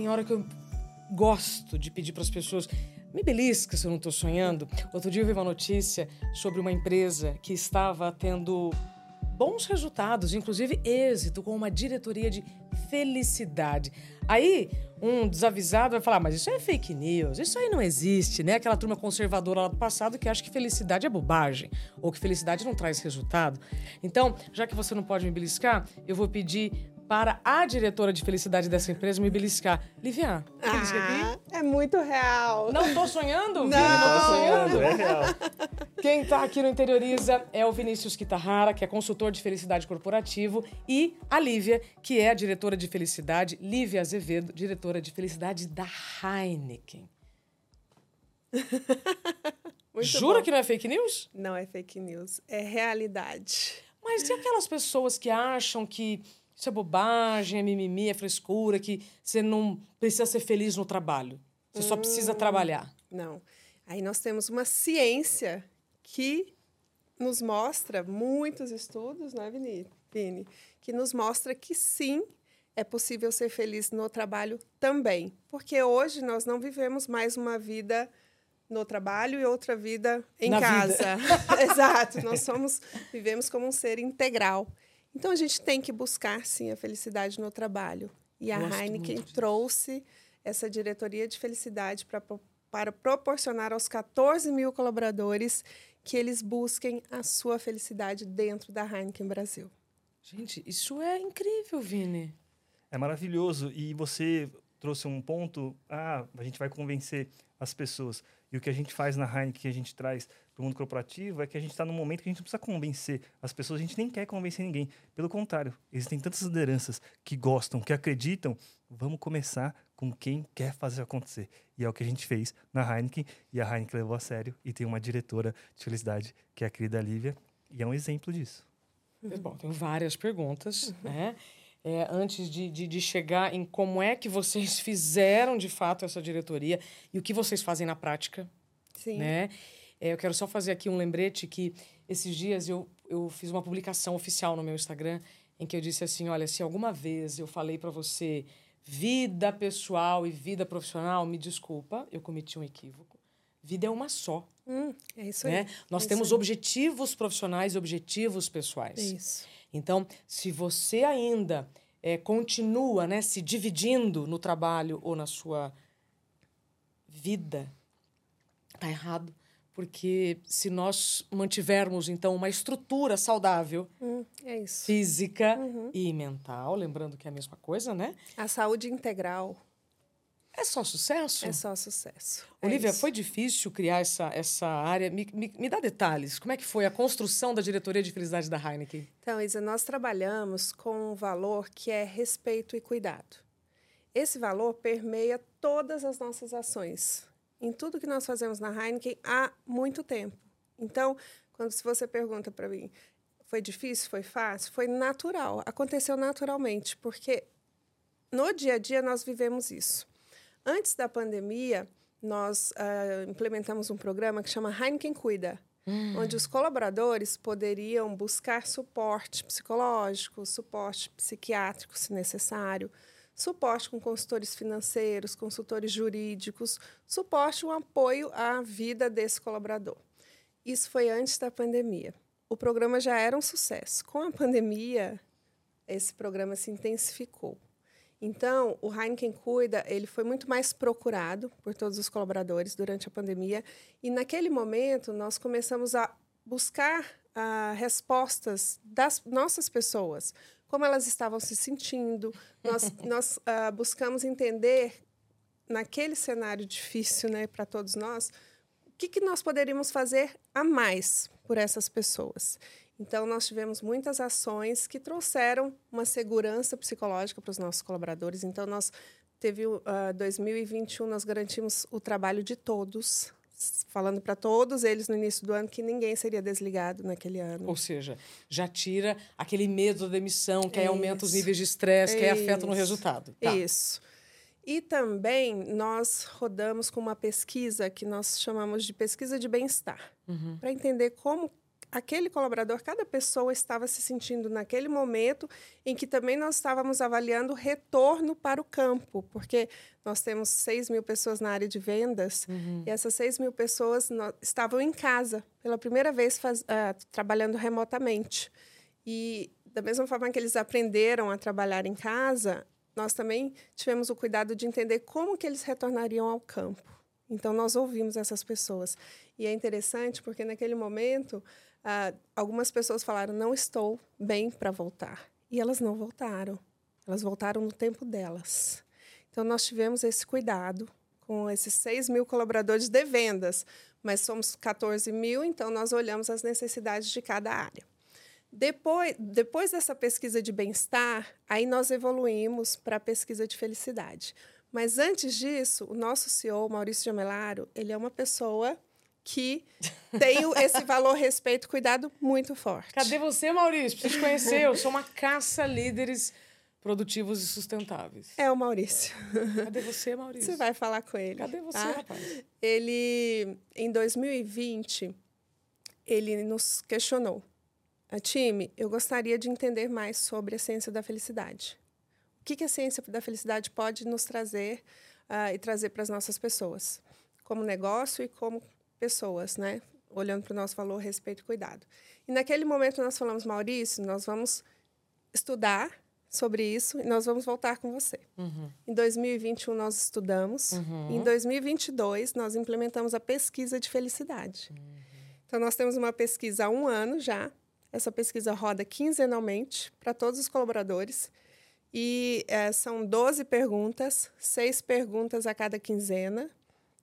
tem hora que eu gosto de pedir para as pessoas me belisca se eu não estou sonhando. Outro dia eu vi uma notícia sobre uma empresa que estava tendo bons resultados, inclusive êxito, com uma diretoria de felicidade. Aí, um desavisado vai falar, mas isso é fake news, isso aí não existe, né? Aquela turma conservadora lá do passado que acha que felicidade é bobagem, ou que felicidade não traz resultado. Então, já que você não pode me beliscar, eu vou pedir para a diretora de felicidade dessa empresa me beliscar. Livian, ah? É muito real. Não tô sonhando? Não, não tô sonhando, é real. Quem tá aqui no Interioriza é o Vinícius Kitahara, que é consultor de felicidade corporativo, e a Lívia, que é a diretora de felicidade, Lívia Azevedo, diretora de felicidade da Heineken. Jura bom. que não é fake news? Não é fake news, é realidade. Mas e aquelas pessoas que acham que isso é bobagem, é mimimi, é frescura, que você não precisa ser feliz no trabalho. Você hum, só precisa hum, trabalhar. Não. Aí nós temos uma ciência que nos mostra, muitos estudos, né, Vini? Que nos mostra que sim, é possível ser feliz no trabalho também. Porque hoje nós não vivemos mais uma vida no trabalho e outra vida em Na casa. Exato. Nós somos, vivemos como um ser integral. Então a gente tem que buscar sim a felicidade no trabalho. E a Gosto Heineken trouxe essa diretoria de felicidade pra, para proporcionar aos 14 mil colaboradores que eles busquem a sua felicidade dentro da Heineken Brasil. Gente, isso é incrível, Vini. É maravilhoso. E você trouxe um ponto, ah, a gente vai convencer as pessoas. E o que a gente faz na Heineken, que a gente traz para o mundo corporativo, é que a gente está num momento que a gente não precisa convencer as pessoas, a gente nem quer convencer ninguém. Pelo contrário, existem tantas lideranças que gostam, que acreditam. Vamos começar com quem quer fazer acontecer. E é o que a gente fez na Heineken, e a Heineken levou a sério, e tem uma diretora de felicidade, que é a querida Lívia, e é um exemplo disso. Bom, tenho várias perguntas, né? é, antes de, de, de, chegar em como é que vocês fizeram de fato essa diretoria e o que vocês fazem na prática. Sim. Né? É, eu quero só fazer aqui um lembrete que esses dias eu, eu fiz uma publicação oficial no meu Instagram em que eu disse assim, olha, se alguma vez eu falei para você vida pessoal e vida profissional, me desculpa, eu cometi um equívoco. Vida é uma só. Hum, é isso aí. Né? Nós é temos objetivos profissionais e objetivos pessoais. É isso. Então, se você ainda é, continua né, se dividindo no trabalho ou na sua vida, tá errado. Porque se nós mantivermos, então, uma estrutura saudável, hum, é física uhum. e mental, lembrando que é a mesma coisa, né? A saúde integral. É só sucesso? É só sucesso. Olivia, é foi difícil criar essa, essa área? Me, me, me, dá detalhes. Como é que foi a construção da diretoria de felicidade da Heineken? Então, Isa, nós trabalhamos com um valor que é respeito e cuidado. Esse valor permeia todas as nossas ações, em tudo que nós fazemos na Heineken há muito tempo. Então, quando se você pergunta para mim, foi difícil, foi fácil, foi natural, aconteceu naturalmente, porque no dia a dia nós vivemos isso. Antes da pandemia, nós uh, implementamos um programa que chama Heineken Cuida, hum. onde os colaboradores poderiam buscar suporte psicológico, suporte psiquiátrico, se necessário, suporte com consultores financeiros, consultores jurídicos, suporte, um apoio à vida desse colaborador. Isso foi antes da pandemia. O programa já era um sucesso. Com a pandemia, esse programa se intensificou. Então, o Heineken Cuida, ele foi muito mais procurado por todos os colaboradores durante a pandemia. E naquele momento, nós começamos a buscar uh, respostas das nossas pessoas, como elas estavam se sentindo. Nós, nós uh, buscamos entender, naquele cenário difícil né, para todos nós, o que, que nós poderíamos fazer a mais por essas pessoas. Então, nós tivemos muitas ações que trouxeram uma segurança psicológica para os nossos colaboradores. Então, nós teve uh, ah, 2021, nós garantimos o trabalho de todos, falando para todos eles no início do ano que ninguém seria desligado naquele ano. Ou seja, já tira aquele medo da demissão, que aí aumenta os níveis de estresse, que aí afeta no resultado. Tá. Isso. E também nós rodamos com uma pesquisa que nós chamamos de pesquisa de bem-estar, uhum. para entender como aquele colaborador, cada pessoa estava se sentindo naquele momento em que também nós estávamos avaliando o retorno para o campo, porque nós temos 6 mil pessoas na área de vendas uhum. e essas 6 mil pessoas estavam em casa pela primeira vez faz, uh, trabalhando remotamente. E da mesma forma que eles aprenderam a trabalhar em casa, nós também tivemos o cuidado de entender como que eles retornariam ao campo. Então, nós ouvimos essas pessoas. E é interessante porque, naquele momento, ah, algumas pessoas falaram: não estou bem para voltar. E elas não voltaram. Elas voltaram no tempo delas. Então, nós tivemos esse cuidado com esses 6 mil colaboradores de vendas, mas somos 14 mil, então nós olhamos as necessidades de cada área. Depois, depois dessa pesquisa de bem-estar, aí nós evoluímos para a pesquisa de felicidade. Mas antes disso, o nosso CEO, Maurício Jamelaro, ele é uma pessoa que tem esse valor, respeito, cuidado muito forte. Cadê você, Maurício? Preciso conhecer. Eu sou uma caça líderes produtivos e sustentáveis. É o Maurício. Cadê você, Maurício? Você vai falar com ele. Cadê você, tá? rapaz? Ele, em 2020, ele nos questionou. A time, eu gostaria de entender mais sobre a ciência da felicidade. O que, que a ciência da felicidade pode nos trazer uh, e trazer para as nossas pessoas, como negócio e como pessoas, né? Olhando para o nosso valor, respeito e cuidado. E naquele momento nós falamos, Maurício, nós vamos estudar sobre isso e nós vamos voltar com você. Uhum. Em 2021 nós estudamos. Uhum. Em 2022 nós implementamos a pesquisa de felicidade. Uhum. Então nós temos uma pesquisa há um ano já essa pesquisa roda quinzenalmente para todos os colaboradores e é, são 12 perguntas, seis perguntas a cada quinzena.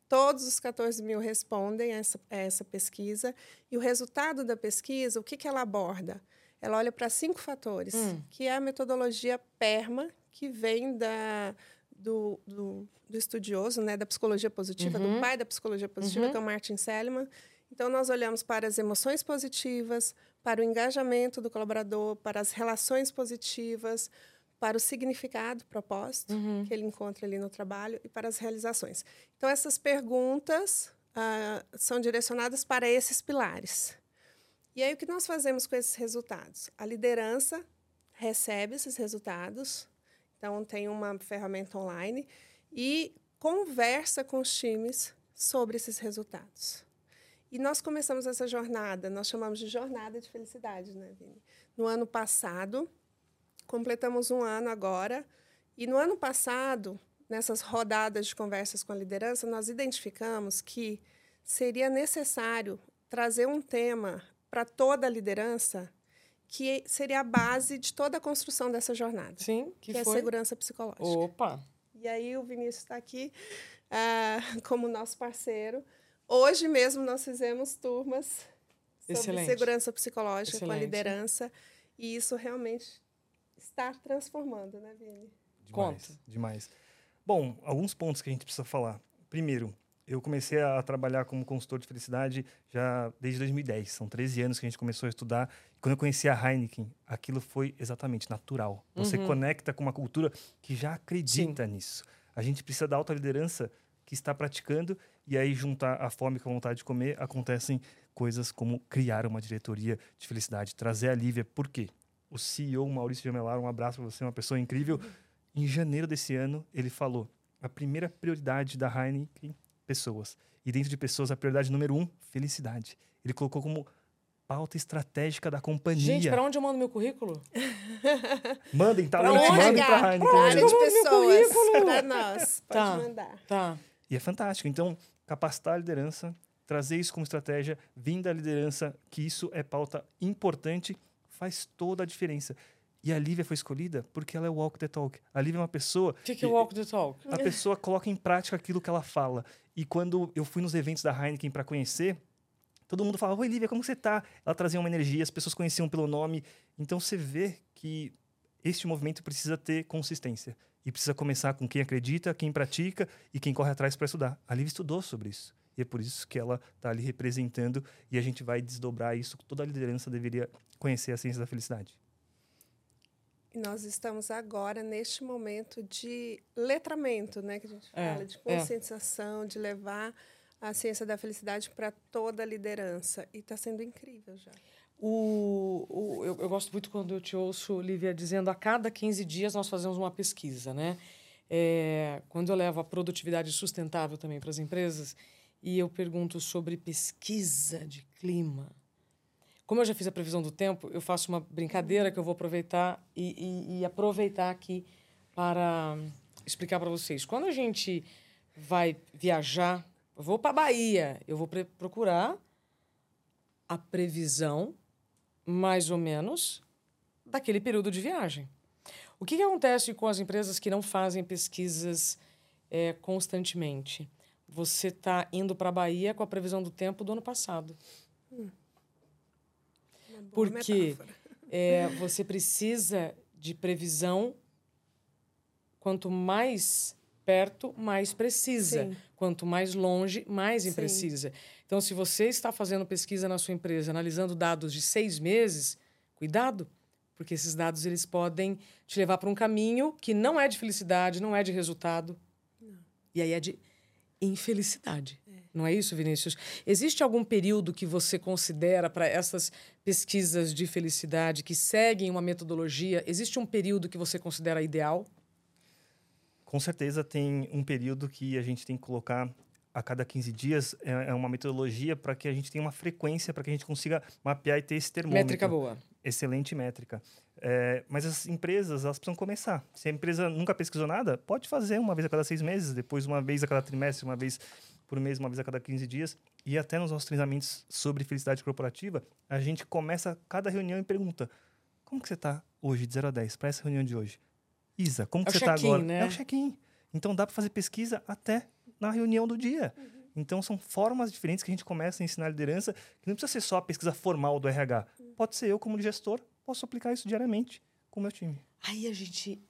Todos os 14 mil respondem a essa, a essa pesquisa. E o resultado da pesquisa, o que, que ela aborda? Ela olha para cinco fatores, hum. que é a metodologia PERMA, que vem da, do, do, do estudioso, né, da psicologia positiva, uhum. do pai da psicologia positiva, uhum. que é o Martin Seligman. Então, nós olhamos para as emoções positivas, para o engajamento do colaborador, para as relações positivas, para o significado, propósito uhum. que ele encontra ali no trabalho e para as realizações. Então, essas perguntas uh, são direcionadas para esses pilares. E aí, o que nós fazemos com esses resultados? A liderança recebe esses resultados, então, tem uma ferramenta online e conversa com os times sobre esses resultados. E nós começamos essa jornada, nós chamamos de jornada de felicidade, né, Vini? No ano passado, completamos um ano agora, e no ano passado, nessas rodadas de conversas com a liderança, nós identificamos que seria necessário trazer um tema para toda a liderança que seria a base de toda a construção dessa jornada. Sim, que, que é a segurança psicológica. Opa! E aí o Vinícius está aqui uh, como nosso parceiro Hoje mesmo nós fizemos turmas sobre Excelente. segurança psicológica Excelente. com a liderança e isso realmente está transformando, né, Vini? Demais, Conta. Demais. Bom, alguns pontos que a gente precisa falar. Primeiro, eu comecei a trabalhar como consultor de felicidade já desde 2010. São 13 anos que a gente começou a estudar. Quando eu conheci a Heineken, aquilo foi exatamente natural. Você uhum. conecta com uma cultura que já acredita Sim. nisso. A gente precisa da alta liderança que está praticando e aí juntar a fome com a vontade de comer, acontecem coisas como criar uma diretoria de felicidade, trazer a Lívia. Por quê? O CEO Maurício Gemelar, um abraço para você, uma pessoa incrível. Em janeiro desse ano, ele falou: a primeira prioridade da Heineken, pessoas. E dentro de pessoas, a prioridade número um, felicidade. Ele colocou como pauta estratégica da companhia. Gente, para onde eu mando meu currículo? Mandem, tá? Mandem para a Heineken. Para área de pessoas. Para nós. Pode tá, mandar. Tá. E é fantástico. Então, capacitar a liderança, trazer isso como estratégia, vindo da liderança, que isso é pauta importante, faz toda a diferença. E a Lívia foi escolhida porque ela é walk the talk. A Lívia é uma pessoa. O que, que é walk the talk? A pessoa coloca em prática aquilo que ela fala. E quando eu fui nos eventos da Heineken para conhecer, todo mundo falava: Oi, Lívia, como você tá? Ela trazia uma energia, as pessoas conheciam pelo nome. Então você vê que este movimento precisa ter consistência. E precisa começar com quem acredita, quem pratica e quem corre atrás para estudar. A Liv estudou sobre isso. E é por isso que ela está ali representando e a gente vai desdobrar isso. Toda a liderança deveria conhecer a ciência da felicidade. E nós estamos agora neste momento de letramento, né? Que a gente é, fala, é, de conscientização, é. de levar a ciência da felicidade para toda a liderança. E está sendo incrível já. O, o, eu, eu, gosto muito quando eu te ouço, Lívia, dizendo a cada 15 dias nós fazemos uma pesquisa, né? É, quando eu levo a produtividade sustentável também para as empresas e eu pergunto sobre pesquisa de clima, como eu já fiz a previsão do tempo, eu faço uma brincadeira que eu vou aproveitar e, e, e aproveitar aqui para explicar para vocês. Quando a gente vai viajar, eu vou para a Bahia, eu vou procurar a previsão, mais ou menos, daquele período de viagem. O que, que acontece com as empresas que não fazem pesquisas é, constantemente? Você está indo para a Bahia com a previsão do tempo do ano passado. Hum. Porque é, você precisa de previsão quanto mais perto, mais precisa. Sim. Quanto mais longe, mais imprecisa. Sim. Então, se você está fazendo pesquisa na sua empresa, analisando dados de seis meses, cuidado, porque esses dados eles podem te levar para um caminho que não é de felicidade, não é de resultado. Não. E aí é de infelicidade. Não é isso, Vinícius? Existe algum período que você considera para essas pesquisas de felicidade que seguem uma metodologia? Existe um período que você considera ideal? Com certeza tem um período que a gente tem que colocar a cada 15 dias. É, é uma metodologia para que a gente tenha uma frequência, para que a gente consiga mapear e ter esse termômetro. Métrica boa. Excelente métrica. É, mas as empresas, elas precisam começar. Se a empresa nunca pesquisou nada, pode fazer uma vez a cada seis meses, depois uma vez a cada trimestre, uma vez por mês, uma vez a cada 15 dias. E até nos nossos treinamentos sobre felicidade corporativa, a gente começa cada reunião e pergunta: como que você está hoje, de 0 a 10, para essa reunião de hoje? Isa, como que é você está agora? Né? É o check-in. Então dá para fazer pesquisa até na reunião do dia. Uhum. Então são formas diferentes que a gente começa a ensinar a liderança, que não precisa ser só a pesquisa formal do RH. Pode ser eu, como gestor, posso aplicar isso diariamente com o meu time. Aí a gente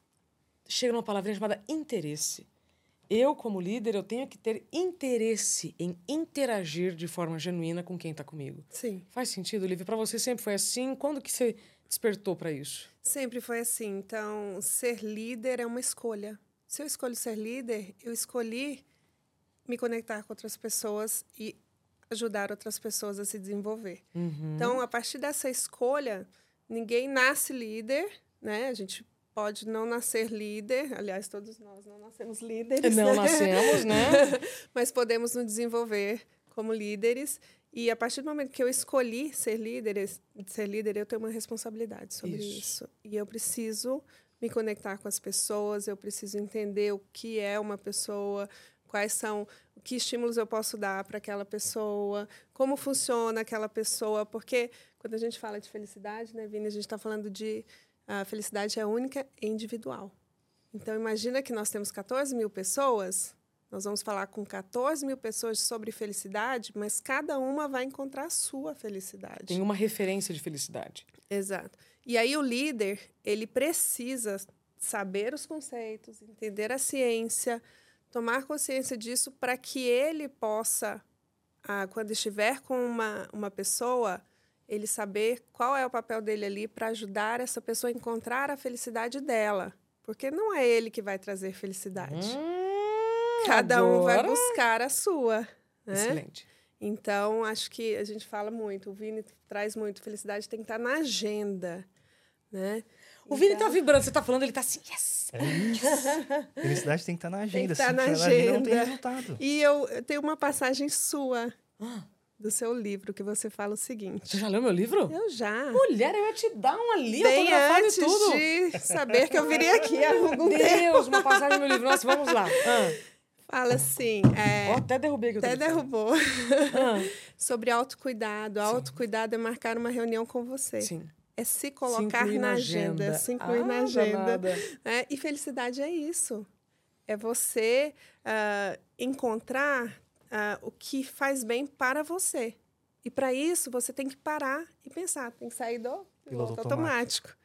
chega numa palavrinha chamada interesse eu, como líder, eu tenho que ter interesse em interagir de forma genuína com quem está comigo. Sim. Faz sentido, Lívia? Para você sempre foi assim? Quando que você despertou para isso? Sempre foi assim. Então, ser líder é uma escolha. Se eu escolho ser líder, eu escolhi me conectar com outras pessoas e ajudar outras pessoas a se desenvolver. Uhum. Então, a partir dessa escolha, ninguém nasce líder, né? A gente pode não nascer líder, aliás, todos nós não nascemos líderes. Não nascemos, né? Mas podemos nos desenvolver como líderes. E a partir do momento que eu escolhi ser líder, ser líder, eu tenho uma responsabilidade sobre isso. isso. E eu preciso me conectar com as pessoas, eu preciso entender o que é uma pessoa, quais são, que estímulos eu posso dar para aquela pessoa, como funciona aquela pessoa, porque quando a gente fala de felicidade, né, Vini, a gente está falando de a felicidade é única e individual. Então, imagina que nós temos 14 mil pessoas, nós vamos falar com 14 mil pessoas sobre felicidade, mas cada uma vai encontrar a sua felicidade. Tem uma referência de felicidade. Exato. E aí o líder, ele precisa saber os conceitos, entender a ciência, tomar consciência disso para que ele possa, ah, quando estiver com uma, uma pessoa, ele saber qual é o papel dele ali para ajudar essa pessoa a encontrar a felicidade dela. Porque não é ele que vai trazer felicidade. Hum, Cada um vai buscar a sua. Né? Excelente. Então, acho que a gente fala muito, o Vini traz muito, felicidade tem que estar na agenda. Né? O Vini está vibrando, você está falando, ele está assim, yes! É isso. Felicidade tem que estar na agenda. Tem que estar na agenda. Não tem resultado. E eu, eu tenho uma passagem sua. Ah do seu livro, que você fala o seguinte. Você já leu meu livro? Eu já. Mulher, eu ia te dar uma linha Bem antes tudo. de saber que eu viria aqui há algum Deus, tempo. uma passagem no meu livro. Nossa, vamos lá. Ah. Fala assim. É, oh, até derrubei aqui. Até derrubou. Ah. Sobre autocuidado. Autocuidado é marcar uma reunião com você. Sim. É se colocar se na agenda. agenda. Se incluir ah, na agenda. É, e felicidade é isso. É você uh, encontrar uh, o que faz bem para você. E para isso, você tem que parar e pensar, tem que sair do piloto automático.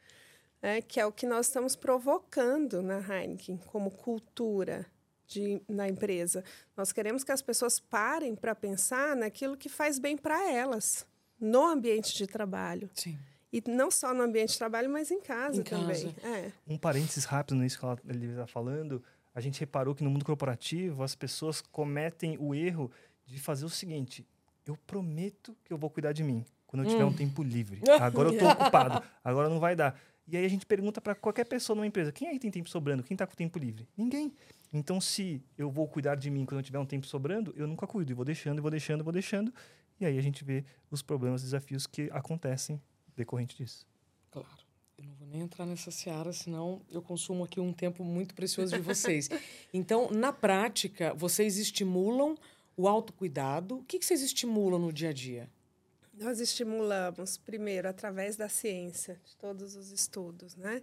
Né? Que é o que nós estamos provocando na Heineken como cultura de, na empresa. Nós queremos que as pessoas parem para pensar naquilo que faz bem para elas, no ambiente de trabalho. Sim. E não só no ambiente de trabalho, mas em casa em também. Casa. É. Um parênteses rápido nisso que ele está falando a gente reparou que no mundo corporativo as pessoas cometem o erro de fazer o seguinte: eu prometo que eu vou cuidar de mim quando eu tiver Hum. um tempo livre. Agora eu tô ocupado, agora não vai dar. E aí a gente pergunta para qualquer pessoa numa empresa: quem aí tem tempo sobrando? Quem tá com tempo livre? Ninguém. Então, se eu vou cuidar de mim quando eu tiver um tempo sobrando, eu nunca cuido. E vou deixando, e vou deixando, e vou deixando. E aí a gente vê os problemas, desafios que acontecem decorrente disso. Claro. Eu não vou nem entrar nessa seara, senão eu consumo aqui um tempo muito precioso de vocês. Então, na prática, vocês estimulam o autocuidado. O que, que vocês estimulam no dia a dia? Nós estimulamos, primeiro, através da ciência, de todos os estudos, né?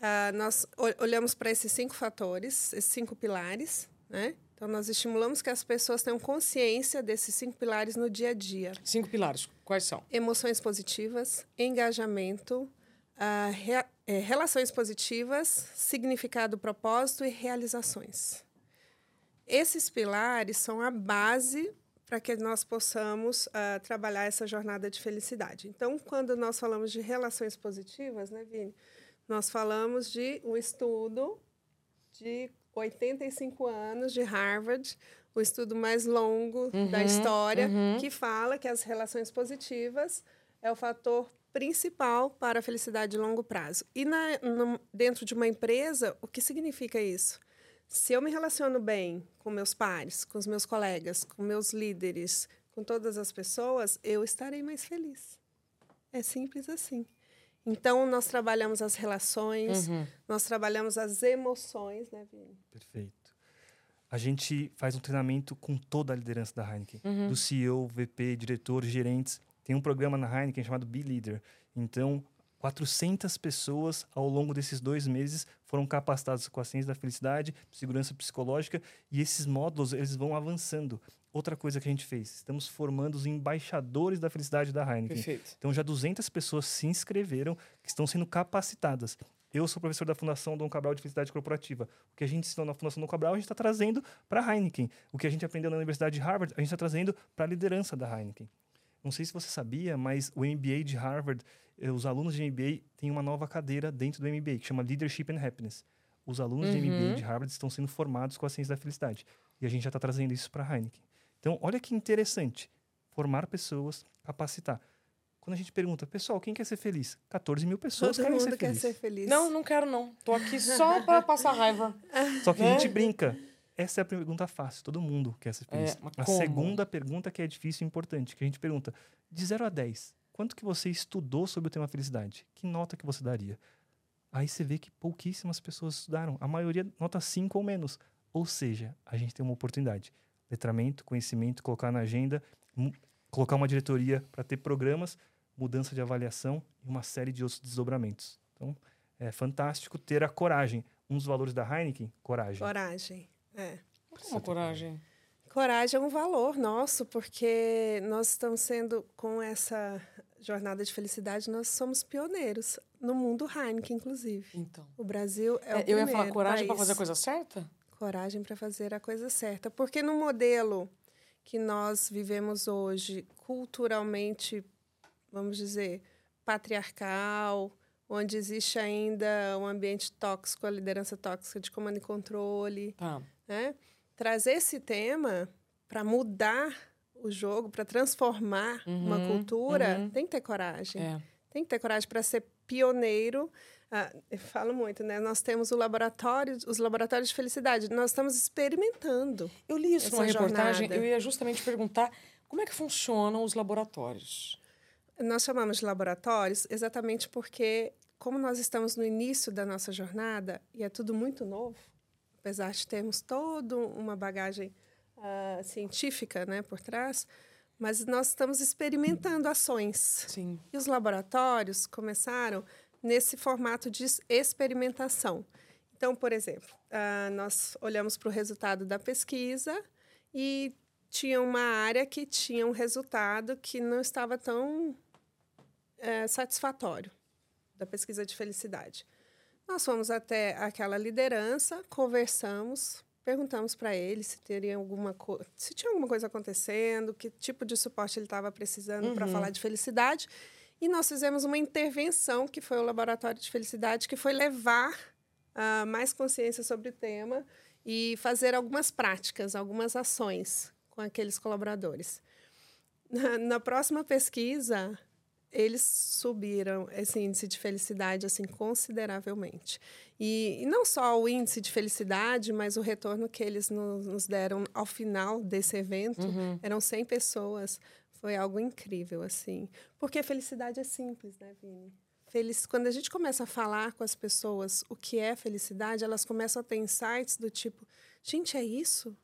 Ah, nós ol- olhamos para esses cinco fatores, esses cinco pilares, né? Então, nós estimulamos que as pessoas tenham consciência desses cinco pilares no dia a dia. Cinco pilares. Quais são? Emoções positivas, engajamento, ah, rea- eh, relações positivas, significado, propósito e realizações. Esses pilares são a base para que nós possamos ah, trabalhar essa jornada de felicidade. Então, quando nós falamos de relações positivas, né, Vini? Nós falamos de um estudo de 85 anos de Harvard, o estudo mais longo da história, que fala que as relações positivas é o fator principal para a felicidade de longo prazo. E na, no- dentro de uma empresa, o que significa isso? Se eu me relaciono bem com meus pares, com os meus colegas, com meus líderes, com todas as pessoas, eu estarei mais feliz. É simples assim. Então, nós trabalhamos as relações, nós trabalhamos as emoções, né, Vini? Perfeito. A gente faz um treinamento com toda a liderança da Heineken, do CEO, VP, diretor, gerentes. Tem um programa na Heineken chamado Be Leader. Então, 400 pessoas ao longo desses dois meses foram capacitadas com a ciência da felicidade, segurança psicológica, e esses módulos eles vão avançando. Outra coisa que a gente fez, estamos formando os embaixadores da felicidade da Heineken. Perfeito. Então já 200 pessoas se inscreveram, que estão sendo capacitadas. Eu sou professor da Fundação Dom Cabral de Felicidade Corporativa. O que a gente ensinou na Fundação Dom Cabral, a gente está trazendo para a Heineken. O que a gente aprendeu na Universidade de Harvard, a gente está trazendo para a liderança da Heineken. Não sei se você sabia, mas o MBA de Harvard, eh, os alunos de MBA têm uma nova cadeira dentro do MBA, que chama Leadership and Happiness. Os alunos de MBA de Harvard estão sendo formados com a ciência da felicidade. E a gente já está trazendo isso para a Heineken. Então, olha que interessante. Formar pessoas, capacitar. Quando a gente pergunta, pessoal, quem quer ser feliz? 14 mil pessoas Todo querem mundo ser quer felizes. ser feliz. Não, não quero não. Tô aqui só para passar raiva. Só que a Né? gente brinca. Essa é a pergunta fácil. Todo mundo quer ser feliz. É, mas a como? segunda pergunta que é difícil e importante, que a gente pergunta, de 0 a 10, quanto que você estudou sobre o tema felicidade? Que nota que você daria? Aí você vê que pouquíssimas pessoas estudaram. A maioria nota 5 ou menos. Ou seja, a gente tem uma oportunidade. Letramento, conhecimento, colocar na agenda, colocar uma diretoria para ter programas, mudança de avaliação e uma série de outros desdobramentos. Então, é fantástico ter a coragem. Um dos valores da Heineken, coragem. Coragem. É. Uma coragem. Coragem é um valor nosso, porque nós estamos sendo, com essa jornada de felicidade, nós somos pioneiros no mundo Heineken, inclusive. Então. O Brasil é, o É, eu ia falar primeiro coragem para fazer a coisa certa? Coragem para fazer a coisa certa. Porque no modelo que nós vivemos hoje, culturalmente, vamos dizer, patriarcal, onde existe ainda um ambiente tóxico, a liderança tóxica de comando e controle, Tá. Né? Trazer esse tema para mudar o jogo, para transformar uma Uhum, cultura, uhum. tem que ter coragem. É. Tem que ter coragem para ser pioneiro. Ah, eu falo muito, né? Nós temos o laboratório, os laboratórios de felicidade. Nós estamos experimentando. Eu li isso numa reportagem. Eu ia justamente perguntar como é que funcionam os laboratórios. Nós chamamos de laboratórios exatamente porque, como nós estamos no início da nossa jornada e é tudo muito novo, apesar de termos toda uma bagagem ah, científica né, por trás, mas nós estamos experimentando ações. Sim. E os laboratórios começaram nesse formato de experimentação. Então, por exemplo, ah, nós olhamos para o resultado da pesquisa e tinha uma área que tinha um resultado que não estava tão eh, satisfatório da pesquisa de felicidade. Nós fomos até aquela liderança, conversamos, perguntamos para ele se teria alguma se tinha alguma coisa acontecendo, que tipo de suporte ele estava precisando para falar de felicidade. E nós fizemos uma intervenção, que foi o Laboratório de Felicidade, que foi levar ah, mais consciência sobre o tema e fazer algumas práticas, algumas ações com aqueles colaboradores. Na, na próxima pesquisa, eles subiram esse índice de felicidade assim consideravelmente. E, e, não só o índice de felicidade, mas o retorno que eles nos, nos deram ao final desse evento, uhum. eram 100 pessoas. Foi algo incrível, assim. Porque felicidade é simples, né, Vini? Feliz... Quando a gente começa a falar com as pessoas o que é felicidade, elas começam a ter insights do tipo: gente, é isso?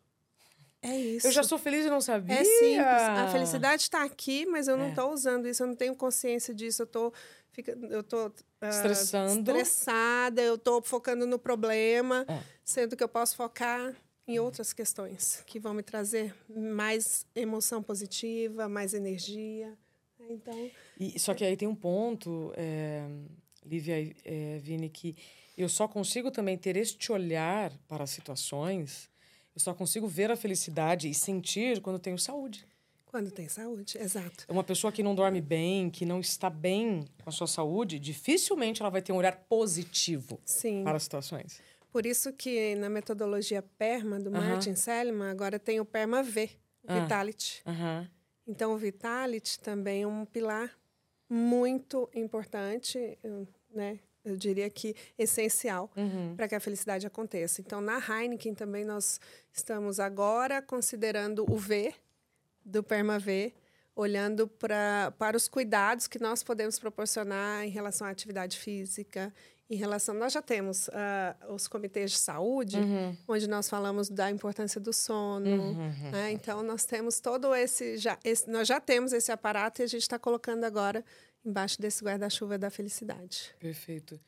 É isso. Eu já sou feliz e não sabia. É simples. A felicidade está aqui, mas eu não estou é. usando isso, eu não tenho consciência disso, eu tô, fica, eu tô uh, estressando. estressada, eu estou focando no problema, é. sendo que eu posso focar em outras questões que vão me trazer mais emoção positiva, mais energia. Então. E, só que aí tem um ponto, é, Lívia é, Vini, que eu só consigo também ter este olhar para as situações eu só consigo ver a felicidade e sentir quando tenho saúde. Quando tem saúde, exato. Uma pessoa que não dorme bem, que não está bem com a sua saúde, dificilmente ela vai ter um olhar positivo Sim. para as situações. Por isso que na metodologia PERMA, do uh -huh. Martin Seligman, agora tem o PERMA V, uh Vitality. Uh -huh. Então, o Vitality também é um pilar muito importante, né? Eu diria que essencial uhum. para que a felicidade aconteça. Então, na Heineken também nós estamos agora considerando o V do Perma V, olhando pra, para os cuidados que nós podemos proporcionar em relação à atividade física, em relação nós já temos uh, os comitês de saúde uhum. onde nós falamos da importância do sono uhum. né? então nós temos todo esse já esse, nós já temos esse aparato e a gente está colocando agora embaixo desse guarda-chuva da felicidade. Perfeito.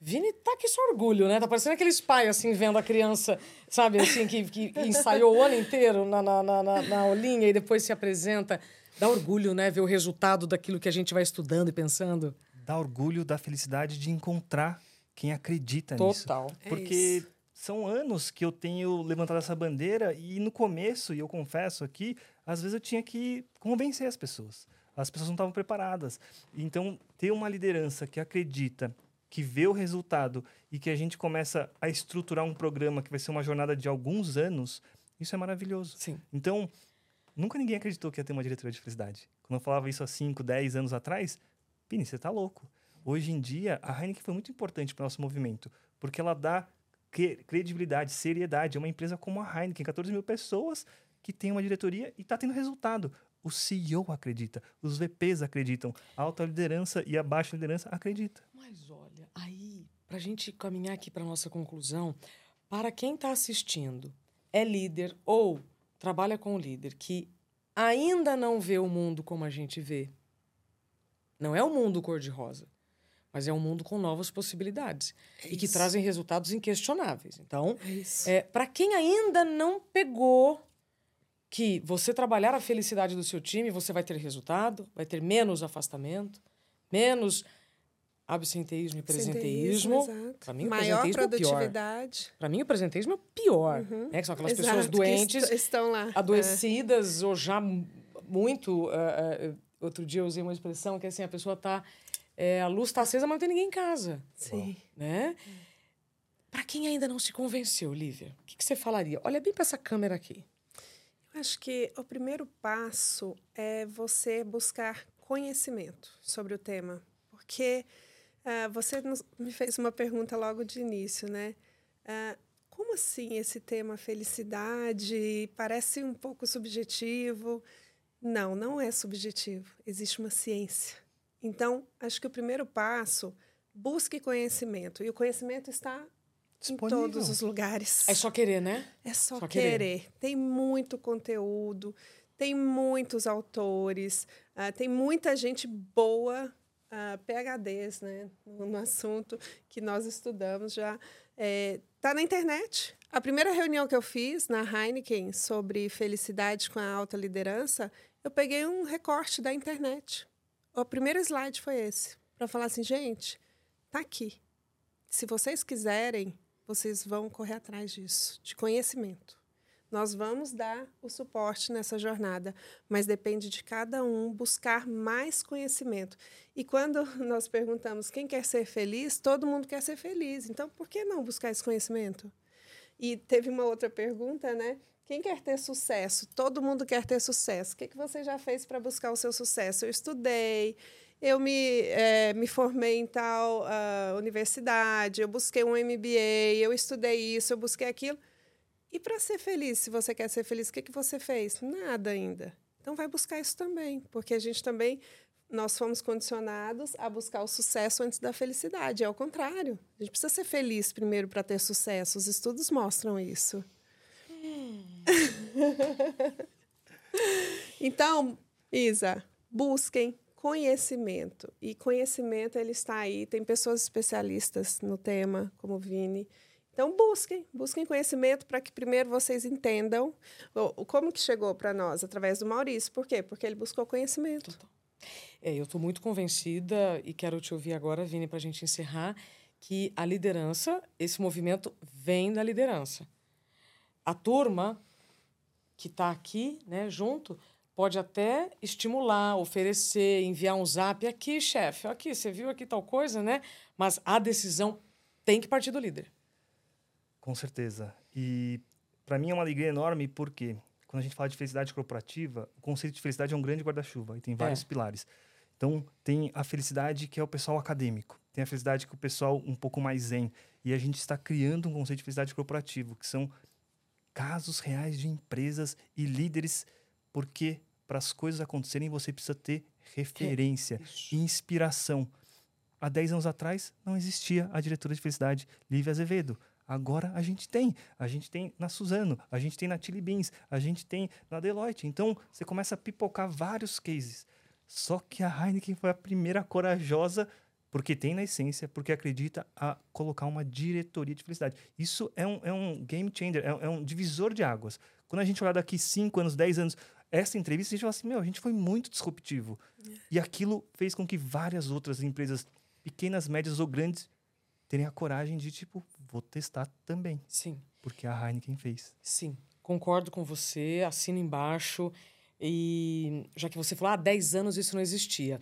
Vini tá com esse orgulho, né? Tá parecendo aqueles pais, assim, vendo a criança, sabe, assim, que, que ensaiou o ano inteiro na, na, na, na aulinha e depois se apresenta. Dá orgulho, né? Ver o resultado daquilo que a gente vai estudando e pensando. Dá orgulho da felicidade de encontrar quem acredita Total. nisso. Total. É Porque são anos que eu tenho levantado essa bandeira e no começo, e eu confesso aqui, às vezes eu tinha que convencer as pessoas as pessoas não estavam preparadas. Então, ter uma liderança que acredita, que vê o resultado e que a gente começa a estruturar um programa que vai ser uma jornada de alguns anos, isso é maravilhoso. Sim. Então, nunca ninguém acreditou que ia ter uma diretoria de felicidade. Quando eu falava isso há 5, 10 anos atrás, Pini, você está louco. Hoje em dia, a Heineken foi muito importante para o nosso movimento, porque ela dá credibilidade, seriedade. É uma empresa como a Heineken, 14 mil pessoas que tem uma diretoria e está tendo resultado. O CEO acredita, os VPs acreditam, a alta liderança e a baixa liderança acreditam. Mas olha, aí, para a gente caminhar aqui para nossa conclusão, para quem está assistindo, é líder ou trabalha com o líder que ainda não vê o mundo como a gente vê, não é o um mundo cor-de-rosa, mas é um mundo com novas possibilidades é e que trazem resultados inquestionáveis. Então, é é, para quem ainda não pegou que você trabalhar a felicidade do seu time, você vai ter resultado, vai ter menos afastamento, menos absenteísmo e presenteísmo. Para mim, Maior o produtividade. É Para mim, o presenteísmo é o pior. Uhum. Né? Que são aquelas exato, pessoas doentes, estão lá. adoecidas é. ou já muito. Uh, uh, outro dia eu usei uma expressão que é assim, a pessoa está. É, a luz está acesa, mas não tem ninguém em casa. Sim. Né? Para quem ainda não se convenceu, Lívia, o que, que você falaria? Olha bem para essa câmera aqui. Acho que o primeiro passo é você buscar conhecimento sobre o tema, porque uh, você nos, me fez uma pergunta logo de início, né? Uh, como assim esse tema felicidade parece um pouco subjetivo? Não, não é subjetivo. Existe uma ciência. Então, acho que o primeiro passo busque conhecimento e o conhecimento está Disponível. Em todos os lugares. É só querer, né? É só, só querer. querer. Tem muito conteúdo, tem muitos autores, uh, tem muita gente boa, uh, ah, PHDs, né, no, no, assunto que nós estudamos já. É, tá na internet. A primeira reunião que eu fiz na Heineken sobre felicidade com a alta liderança, eu peguei um recorte da internet. O primeiro slide foi esse, para falar assim, gente, tá aqui. Se vocês quiserem, vocês vão correr atrás disso, de conhecimento. Nós vamos dar o suporte nessa jornada, mas depende de cada um buscar mais conhecimento. E quando nós perguntamos quem quer ser feliz, todo mundo quer ser feliz. Então, por que não buscar esse conhecimento? E teve uma outra pergunta, né? Quem quer ter sucesso? Todo mundo quer ter sucesso. O que, que você já fez para buscar o seu sucesso? Eu estudei, eu me, é, me formei em tal uh, universidade, eu busquei um MBA, eu estudei isso, eu busquei aquilo. E para ser feliz, se você quer ser feliz, o que, que você fez? Nada ainda. Então vai buscar isso também, porque a gente também nós fomos condicionados a buscar o sucesso antes da felicidade. É o contrário. A gente precisa ser feliz primeiro para ter sucesso. Os estudos mostram isso. Hum. então, Isa, busquem conhecimento. E conhecimento ele está aí. Tem pessoas especialistas no tema, como Vini. Então busquem, busquem conhecimento para que primeiro vocês entendam o, como que chegou para nós através do Maurício. Por quê? Porque ele buscou conhecimento. É, eu estou muito convencida e quero te ouvir agora, Vini, para a gente encerrar, que a liderança, esse movimento vem da liderança. A turma que está aqui, né, junto, pode até estimular, oferecer, enviar um zap aqui, chefe, aqui, você viu aqui tal coisa, né? Mas a decisão tem que partir do líder. Com certeza. E para mim é uma alegria enorme porque quando a gente fala de felicidade corporativa, o conceito de felicidade é um grande guarda-chuva e tem vários é. pilares. Então, tem a felicidade que é o pessoal acadêmico, tem a felicidade que é o pessoal um pouco mais zen. E a gente está criando um conceito de felicidade corporativo, que são casos reais de empresas e líderes, porque para as coisas acontecerem você precisa ter referência, é inspiração. Há 10 anos atrás não existia a diretora de felicidade Lívia Azevedo. Agora a gente tem. A gente tem na Suzano, a gente tem na Chili Beans, a gente tem na Deloitte. Então, você começa a pipocar vários cases. Só que a Heineken foi a primeira corajosa, porque tem na essência, porque acredita a colocar uma diretoria de felicidade. Isso é um, é um game changer, é, é um divisor de águas. Quando a gente olhar daqui 5 anos, 10 anos, essa entrevista, a gente fala assim, meu, a gente foi muito disruptivo. E aquilo fez com que várias outras empresas, pequenas, médias ou grandes, terem a coragem de, tipo, vou testar também. Sim. Porque a Heineken fez. Sim, concordo com você, assino embaixo. E já que você falou, há ah, 10 anos isso não existia.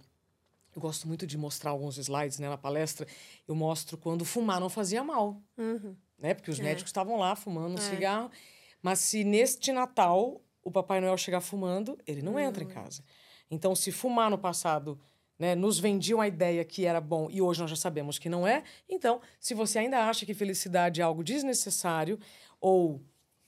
Eu gosto muito de mostrar alguns slides né, na palestra. Eu mostro quando fumar não fazia mal. Uhum. Né? Porque os é. médicos estavam lá fumando um é. cigarro. Mas se neste Natal o Papai Noel chegar fumando, ele não, não entra em casa. Então, se fumar no passado né, nos vendiam a ideia que era bom e hoje nós já sabemos que não é. Então, se você ainda acha que felicidade é algo desnecessário ou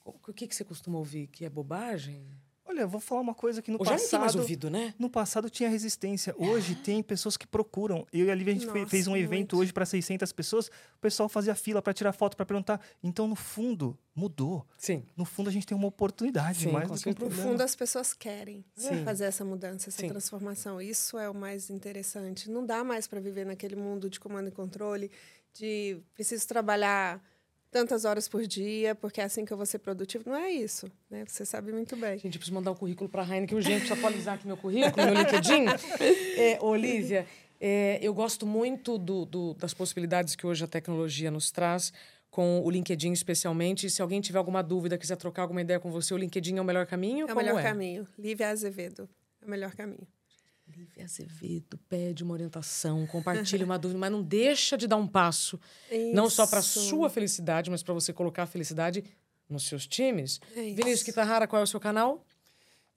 o que, que você costuma ouvir que é bobagem? Olha, vou falar uma coisa que no Hoje passado. Já mais ouvido, né? No passado tinha resistência. Hoje tem pessoas que procuram. Eu e a Lívia, a gente Nossa, fez um evento muito. hoje para 600 pessoas. O pessoal fazia fila para tirar foto, para perguntar. Então, no fundo, mudou. Sim. No fundo, a gente tem uma oportunidade Sim, mais do que um problema. No fundo, as pessoas querem Sim. fazer essa mudança, essa Sim. transformação. Isso é o mais interessante. Não dá mais para viver naquele mundo de comando e controle, de preciso trabalhar tantas horas por dia, porque é assim que eu vou ser produtivo. Não é isso, né? Você sabe muito bem. Gente, eu preciso mandar o um currículo para a Heineken urgente, preciso atualizar aqui meu currículo, meu LinkedIn. É, Olivia, é, eu gosto muito do, do, das possibilidades que hoje a tecnologia nos traz, com o LinkedIn especialmente. Se alguém tiver alguma dúvida, quiser trocar alguma ideia com você, o LinkedIn é o melhor caminho? É o melhor é? caminho. Lívia Azevedo. É o melhor caminho. Lívia Azevedo pede uma orientação, compartilha uma dúvida, mas não deixa de dar um passo. Isso. Não só para sua felicidade, mas para você colocar a felicidade nos seus times. É Vinícius Kitahara, qual é o seu canal?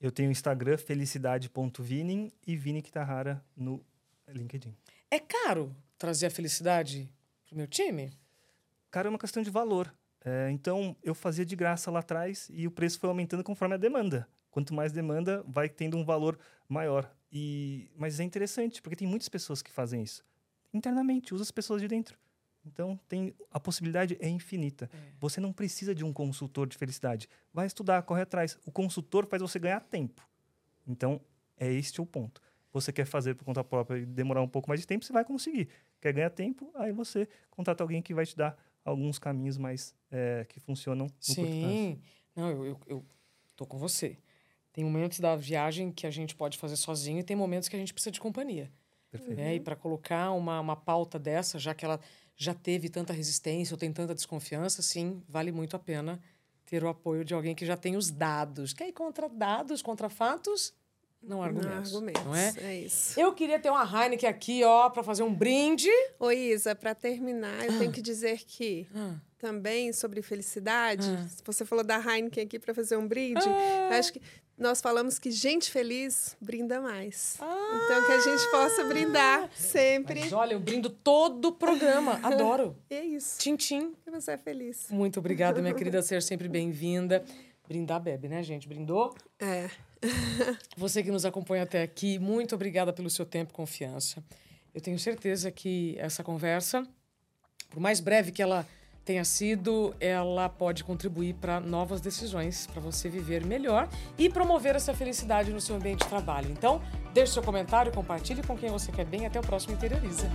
Eu tenho o Instagram, felicidade.vinin e Vini Kitahara no LinkedIn. É caro trazer a felicidade pro meu time? Cara, é uma questão de valor. É, então, eu fazia de graça lá atrás e o preço foi aumentando conforme a demanda. Quanto mais demanda, vai tendo um valor maior. E, mas é interessante, porque tem muitas pessoas que fazem isso. Internamente, usa as pessoas de dentro. Então, tem a possibilidade é infinita. É. Você não precisa de um consultor de felicidade. Vai estudar, corre atrás. O consultor faz você ganhar tempo. Então, é este o ponto. Você quer fazer por conta própria e demorar um pouco mais de tempo, você vai conseguir. Quer ganhar tempo, aí você contrata alguém que vai te dar alguns caminhos mais é, que funcionam no Sim. Não, eu, eu, eu tô com você. Tem momentos da viagem que a gente pode fazer sozinho e tem momentos que a gente precisa de companhia. Perfeito. Né? E para colocar uma, uma pauta dessa, já que ela já teve tanta resistência ou tem tanta desconfiança, sim, vale muito a pena ter o apoio de alguém que já tem os dados. Que aí, contra dados, contra fatos, não argumentos. Não, argumentos, não é? é isso. Eu queria ter uma Heineken aqui, ó, para fazer um brinde. Ô, Isa, para terminar, eu tenho que dizer que ah. também sobre felicidade. Ah. Você falou da Heineken aqui para fazer um brinde. Ah. Acho que nós falamos que gente feliz brinda mais. Ah. Então que a gente possa brindar sempre. Mas olha, eu brindo todo o programa. Adoro. é isso. Tintim. Que você é feliz. Muito obrigada, minha querida. Ser sempre bem-vinda. Brindar bebe, né, gente? Brindou? É. Você que nos acompanha até aqui, muito obrigada pelo seu tempo e confiança. Eu tenho certeza que essa conversa, por mais breve que ela tenha sido, ela pode contribuir para novas decisões, para você viver melhor e promover essa felicidade no seu ambiente de trabalho. Então, deixe seu comentário, compartilhe com quem você quer bem. Até o próximo Interioriza.